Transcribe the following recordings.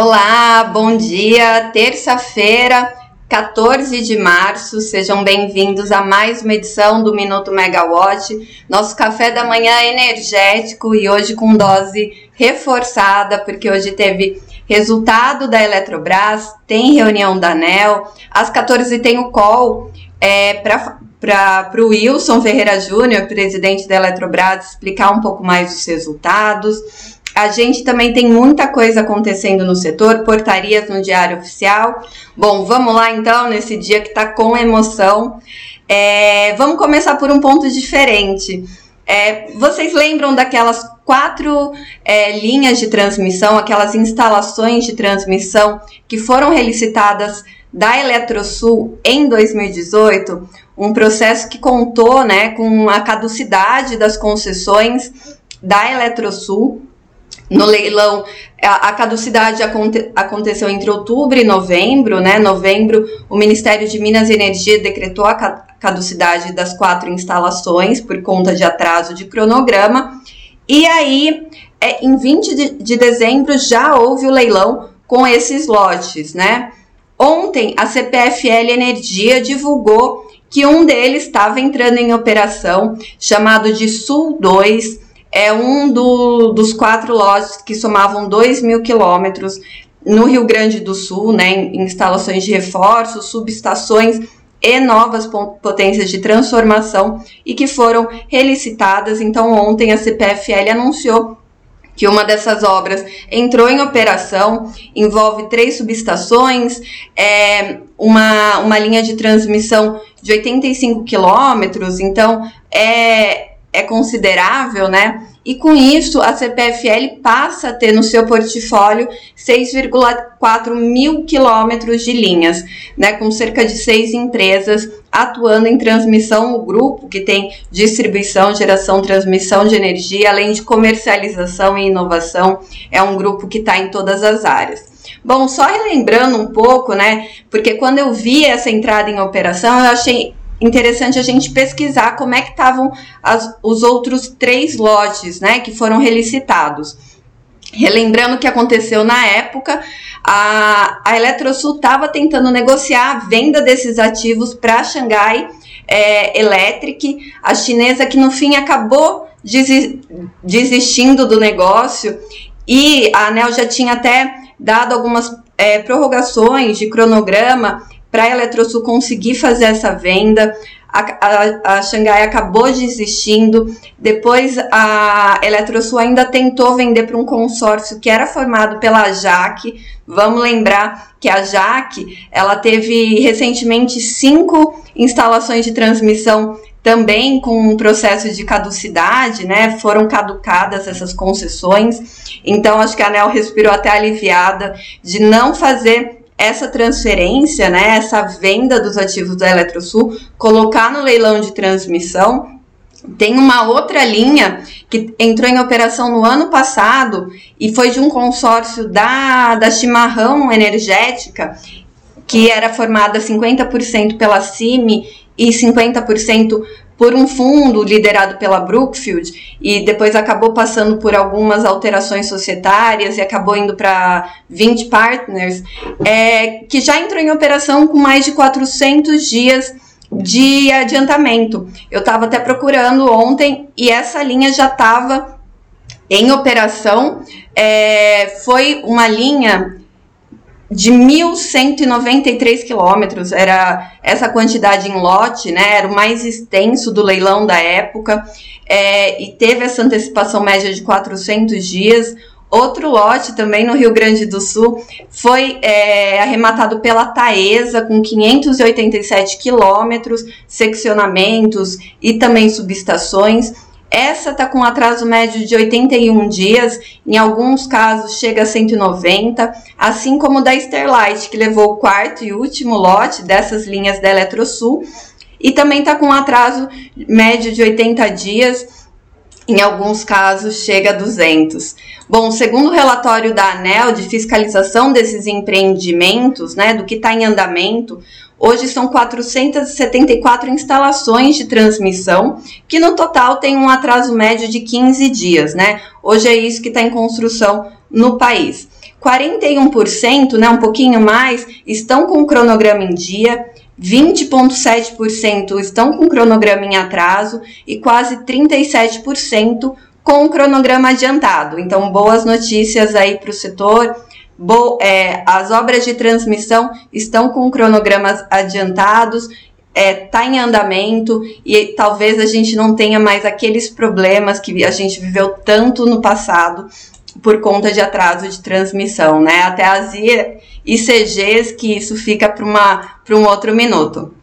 Olá, bom dia, terça-feira, 14 de março, sejam bem-vindos a mais uma edição do Minuto Megawatt, nosso café da manhã energético e hoje com dose reforçada, porque hoje teve resultado da Eletrobras, tem reunião da ANEL, às 14 tem o call é, para o Wilson Ferreira Júnior, presidente da Eletrobras, explicar um pouco mais os resultados. A gente também tem muita coisa acontecendo no setor, portarias no Diário Oficial. Bom, vamos lá então, nesse dia que está com emoção. É, vamos começar por um ponto diferente. É, vocês lembram daquelas quatro é, linhas de transmissão, aquelas instalações de transmissão que foram relicitadas da Eletrosul em 2018? Um processo que contou né, com a caducidade das concessões da Eletrosul. No leilão, a, caducidade aconte, aconteceu entre outubro e novembro, né? Novembro, o Ministério de Minas e Energia decretou a caducidade das quatro instalações por conta de atraso de cronograma. E aí, é, em 20 de, de dezembro, já houve o leilão com esses lotes, né? Ontem, a CPFL Energia divulgou que um deles estava entrando em operação, chamado de Sul 2, é um do, dos quatro lotes que somavam 2 mil quilômetros no Rio Grande do Sul, né, em instalações de reforço, subestações e novas potências de transformação e que foram relicitadas. Então, ontem a CPFL anunciou que uma dessas obras entrou em operação, envolve três subestações, é, uma, uma linha de transmissão de 85 quilômetros, então é, é considerável, né? E com isso, a CPFL passa a ter no seu portfólio 6,4 mil quilômetros de linhas, né, com cerca de seis empresas atuando em transmissão. O grupo que tem distribuição, geração, transmissão de energia, além de comercialização e inovação, é um grupo que está em todas as áreas. Bom, só relembrando um pouco, né? Porque quando eu vi essa entrada em operação, eu achei interessante a gente pesquisar como é que estavam os outros três lotes, né, que foram relicitados. Relembrando o que aconteceu na época, a, a Eletrosul estava tentando negociar a venda desses ativos para a Xangai é, Electric, a chinesa que no fim acabou desistindo do negócio. E a ANEL já tinha até dado algumas é, prorrogações de cronograma para a Eletrosul conseguir fazer essa venda. A, a, a, Xangai acabou desistindo. Depois a Eletrosul ainda tentou vender para um consórcio que era formado pela Jaque. Vamos lembrar que a Jaque ela teve recentemente cinco instalações de transmissão também com um processo de caducidade, né? Foram caducadas essas concessões. Então acho que a ANEL respirou até aliviada de não fazer essa transferência, né, essa venda dos ativos da Eletrosul, colocar no leilão de transmissão. Tem uma outra linha que entrou em operação no ano passado e foi de um consórcio da, da Chimarrão Energética, que era formada 50% pela CIMI e 50% por um fundo liderado pela Brookfield e depois acabou passando por algumas alterações societárias e acabou indo para 20 partners, é, que já entrou em operação com mais de 400 dias de adiantamento. Eu estava até procurando ontem e essa linha já estava em operação. É, foi uma linha de 1.193 quilômetros, era essa quantidade em lote, né? Era o mais extenso do leilão da época, é, e teve essa antecipação média de 400 dias. Outro lote também no Rio Grande do Sul foi é, arrematado pela Taesa com 587 quilômetros, seccionamentos e também subestações. Essa está com atraso médio de 81 dias, em alguns casos chega a 190, assim como da Sterlight, que levou o quarto e último lote dessas linhas da Eletrosul, e também está com atraso médio de 80 dias, em alguns casos chega a 200. Bom, segundo o relatório da ANEL de fiscalização desses empreendimentos, né, do que está em andamento, hoje são 474 instalações de transmissão, que no total tem um atraso médio de 15 dias, né? Hoje é isso que está em construção no país. 41%, né, um pouquinho mais, estão com o cronograma em dia, 20,7% estão com cronograma em atraso e quase 37% com cronograma adiantado. Então, boas notícias aí para o setor. Bo é, as obras de transmissão estão com cronogramas adiantados, está é, tá em andamento e talvez a gente não tenha mais aqueles problemas que a gente viveu tanto no passado por conta de atraso de transmissão, né? Até as ICGs que isso fica para um outro minuto.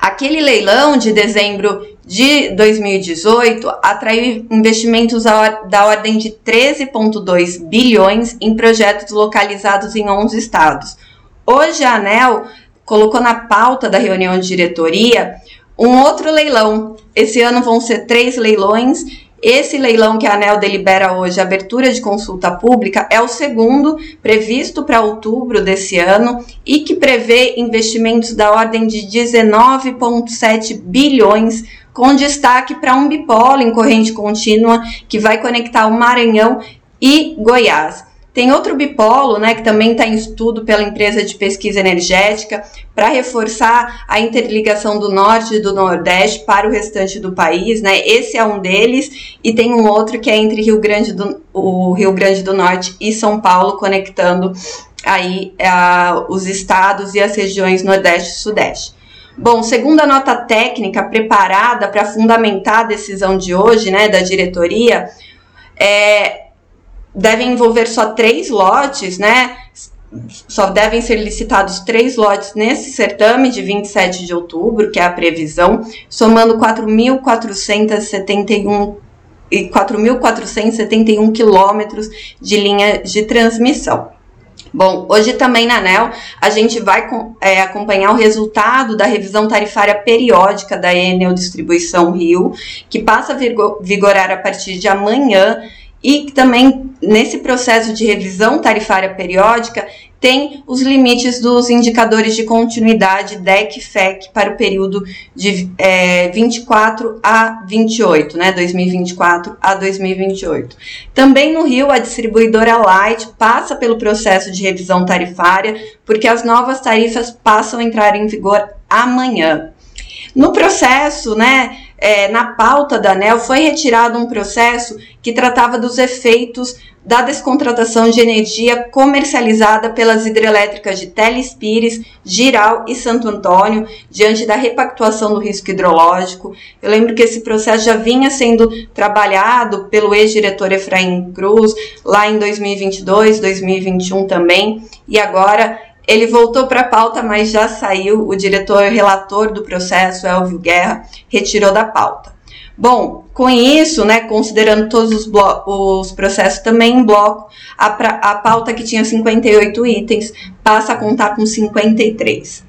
Aquele leilão de dezembro de 2018 atraiu investimentos da ordem de 13,2 bilhões em projetos localizados em 11 estados. Hoje a ANEL colocou na pauta da reunião de diretoria um outro leilão. Esse ano vão ser três leilões esse leilão que a ANEL delibera hoje, abertura de consulta pública, é o segundo previsto para outubro desse ano e que prevê investimentos da ordem de 19,7 bilhões, com destaque para um bipolo em corrente contínua que vai conectar o Maranhão e Goiás. Tem outro bipolo, né, que também está em estudo pela empresa de pesquisa energética, para reforçar a interligação do norte e do nordeste para o restante do país, né? Esse é um deles, e tem um outro que é entre Rio Grande do, o Rio Grande do Norte e São Paulo, conectando aí os estados e as regiões nordeste e sudeste. Bom, segundo a nota técnica preparada para fundamentar a decisão de hoje, né, da diretoria, é, devem envolver só três lotes, né? Só devem ser licitados três lotes nesse certame de 27 de outubro, que é a previsão, somando 4.471 e 4.471 quilômetros de linha de transmissão. Bom, hoje também na ANEL a gente vai é, acompanhar o resultado da revisão tarifária periódica da Enel Distribuição Rio, que passa a vigorar a partir de amanhã e também nesse processo de revisão tarifária periódica tem os limites dos indicadores de continuidade DEC FEC para o período de é, 24 a 28, né, 2024 a 2028. Também no Rio, a distribuidora Light passa pelo processo de revisão tarifária, porque as novas tarifas passam a entrar em vigor amanhã. No processo, né, é, na pauta da ANEL, foi retirado um processo que tratava dos efeitos da descontratação de energia comercializada pelas hidrelétricas de Telespires, Giral e Santo Antônio, diante da repactuação do risco hidrológico. Eu lembro que esse processo já vinha sendo trabalhado pelo ex-diretor Efraim Cruz lá em 2022, 2021 também, e agora ele voltou para a pauta, mas já saiu. O diretor relator do processo, Elvio Guerra, retirou da pauta. Bom, com isso, né, considerando todos os, os processos também em bloco, a, a pauta que tinha 58 itens passa a contar com 53.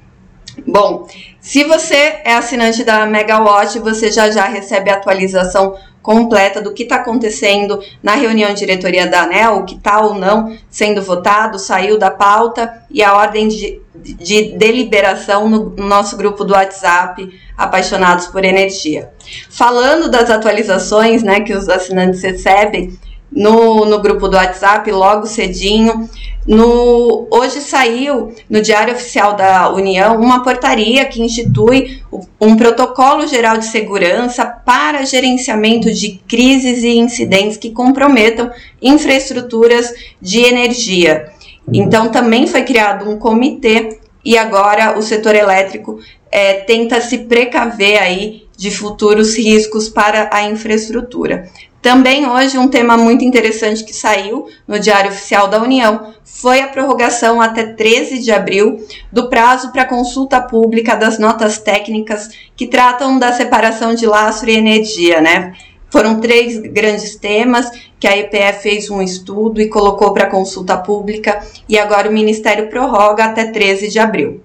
Bom, se você é assinante da Megawatt, você já já recebe a atualização completa do que está acontecendo na reunião de diretoria da ANEL, o que está ou não sendo votado, saiu da pauta e a ordem de, de deliberação no, no nosso grupo do WhatsApp, Apaixonados por Energia. Falando das atualizações né, que os assinantes recebem, no, no grupo do WhatsApp logo cedinho. No, hoje saiu no Diário Oficial da União uma portaria que institui um protocolo geral de segurança para gerenciamento de crises e incidentes que comprometam infraestruturas de energia. Então, também foi criado um comitê e agora o setor elétrico é, tenta se precaver aí de futuros riscos para a infraestrutura. Também hoje um tema muito interessante que saiu no Diário Oficial da União foi a prorrogação até 13 de abril do prazo para consulta pública das notas técnicas que tratam da separação de lastro e energia, né? Foram três grandes temas que a EPF fez um estudo e colocou para consulta pública e agora o Ministério prorroga até 13 de abril.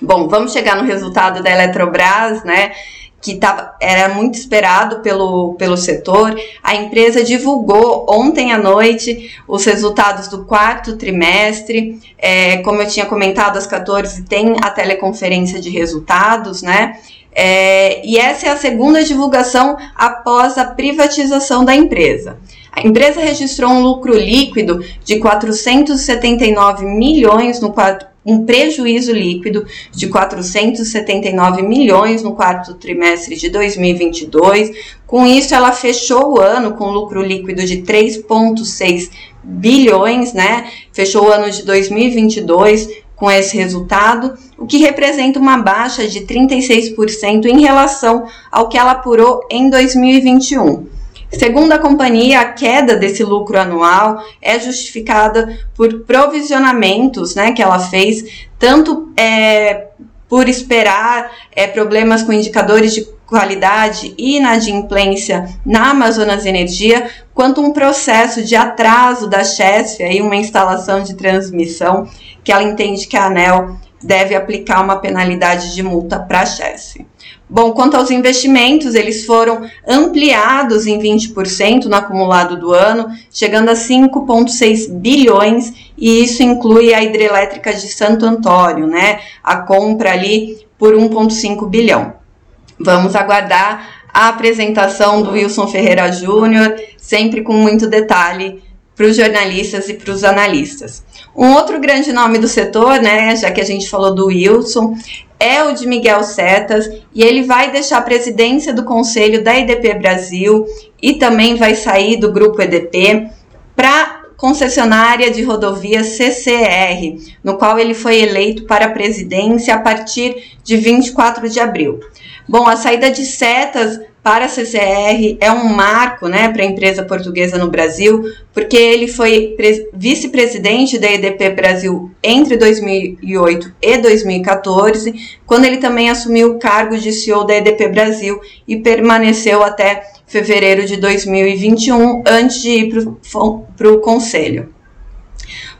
Bom, vamos chegar no resultado da Eletrobras, né? Que tava, era muito esperado pelo, pelo setor. A empresa divulgou ontem à noite os resultados do quarto trimestre. É, como eu tinha comentado, às 14 tem a teleconferência de resultados, né? É, e essa é a segunda divulgação após a privatização da empresa. A empresa registrou um lucro líquido de 479 milhões no quarto um prejuízo líquido de 479 milhões no quarto trimestre de 2022. Com isso, ela fechou o ano com lucro líquido de 3,6 bilhões, né? Fechou o ano de 2022 com esse resultado, o que representa uma baixa de 36% em relação ao que ela apurou em 2021. Segundo a companhia, a queda desse lucro anual é justificada por provisionamentos né, que ela fez, tanto é, por esperar é, problemas com indicadores de qualidade e inadimplência na Amazonas Energia, quanto um processo de atraso da Chesf, aí uma instalação de transmissão, que ela entende que a ANEL deve aplicar uma penalidade de multa para a Chesf. Bom, quanto aos investimentos, eles foram ampliados em 20% no acumulado do ano, chegando a 5,6 bilhões, e isso inclui a hidrelétrica de Santo Antônio, né? A compra ali por 1,5 bilhão. Vamos aguardar a apresentação do Wilson Ferreira Júnior, sempre com muito detalhe para os jornalistas e para os analistas. Um outro grande nome do setor, né, já que a gente falou do Wilson, é o de Miguel Setas e ele vai deixar a presidência do conselho da EDP Brasil e também vai sair do grupo EDP para concessionária de rodovia CCR, no qual ele foi eleito para a presidência a partir de 24 de abril. Bom, a saída de Setas para a CCR é um marco né, para a empresa portuguesa no Brasil, porque ele foi vice-presidente da EDP Brasil entre 2008 e 2014, quando ele também assumiu o cargo de CEO da EDP Brasil e permaneceu até fevereiro de 2021, antes de ir para o conselho.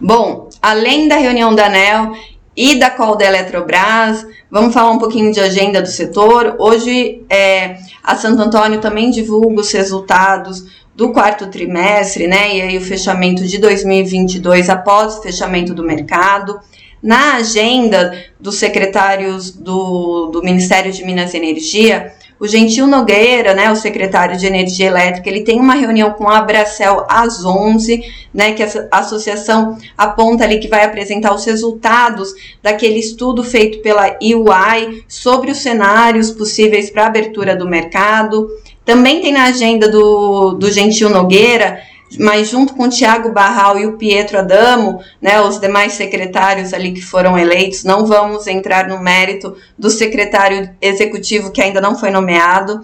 Bom, além da reunião da ANEL e da call da Eletrobras, Vamos falar um pouquinho de agenda do setor. Hoje, é, a Santo Antônio também divulga os resultados do quarto trimestre, né? E aí o fechamento de 2022 após o fechamento do mercado. Na agenda dos secretários do, do Ministério de Minas e Energia, o Gentil Nogueira, né, o secretário de Energia Elétrica, ele tem uma reunião com a Abracel às 11, né, que a associação aponta ali que vai apresentar os resultados daquele estudo feito pela EY sobre os cenários possíveis para abertura do mercado. Também tem na agenda do, do Gentil Nogueira mas junto com o Tiago Barral e o Pietro Adamo, né, os demais secretários ali que foram eleitos, não vamos entrar no mérito do secretário executivo que ainda não foi nomeado,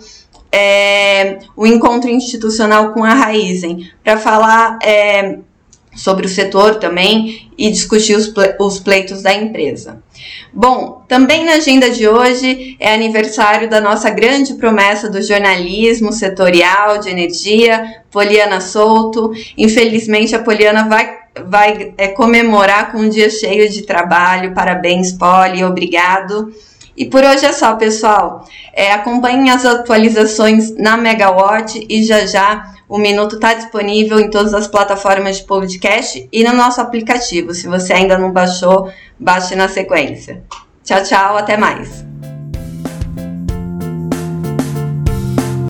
é, o encontro institucional com a Raizen, para falar é, sobre o setor também e discutir os, os pleitos da empresa. Bom, também na agenda de hoje é aniversário da nossa grande promessa do jornalismo setorial de energia, Poliana Souto. Infelizmente, a Poliana vai, vai é, comemorar com um dia cheio de trabalho. Parabéns, Poli, obrigado. E por hoje é só, pessoal. É, acompanhem as atualizações na Megawatt e já já o Minuto está disponível em todas as plataformas de podcast e no nosso aplicativo. Se você ainda não baixou, baixe na sequência. Tchau, tchau, até mais.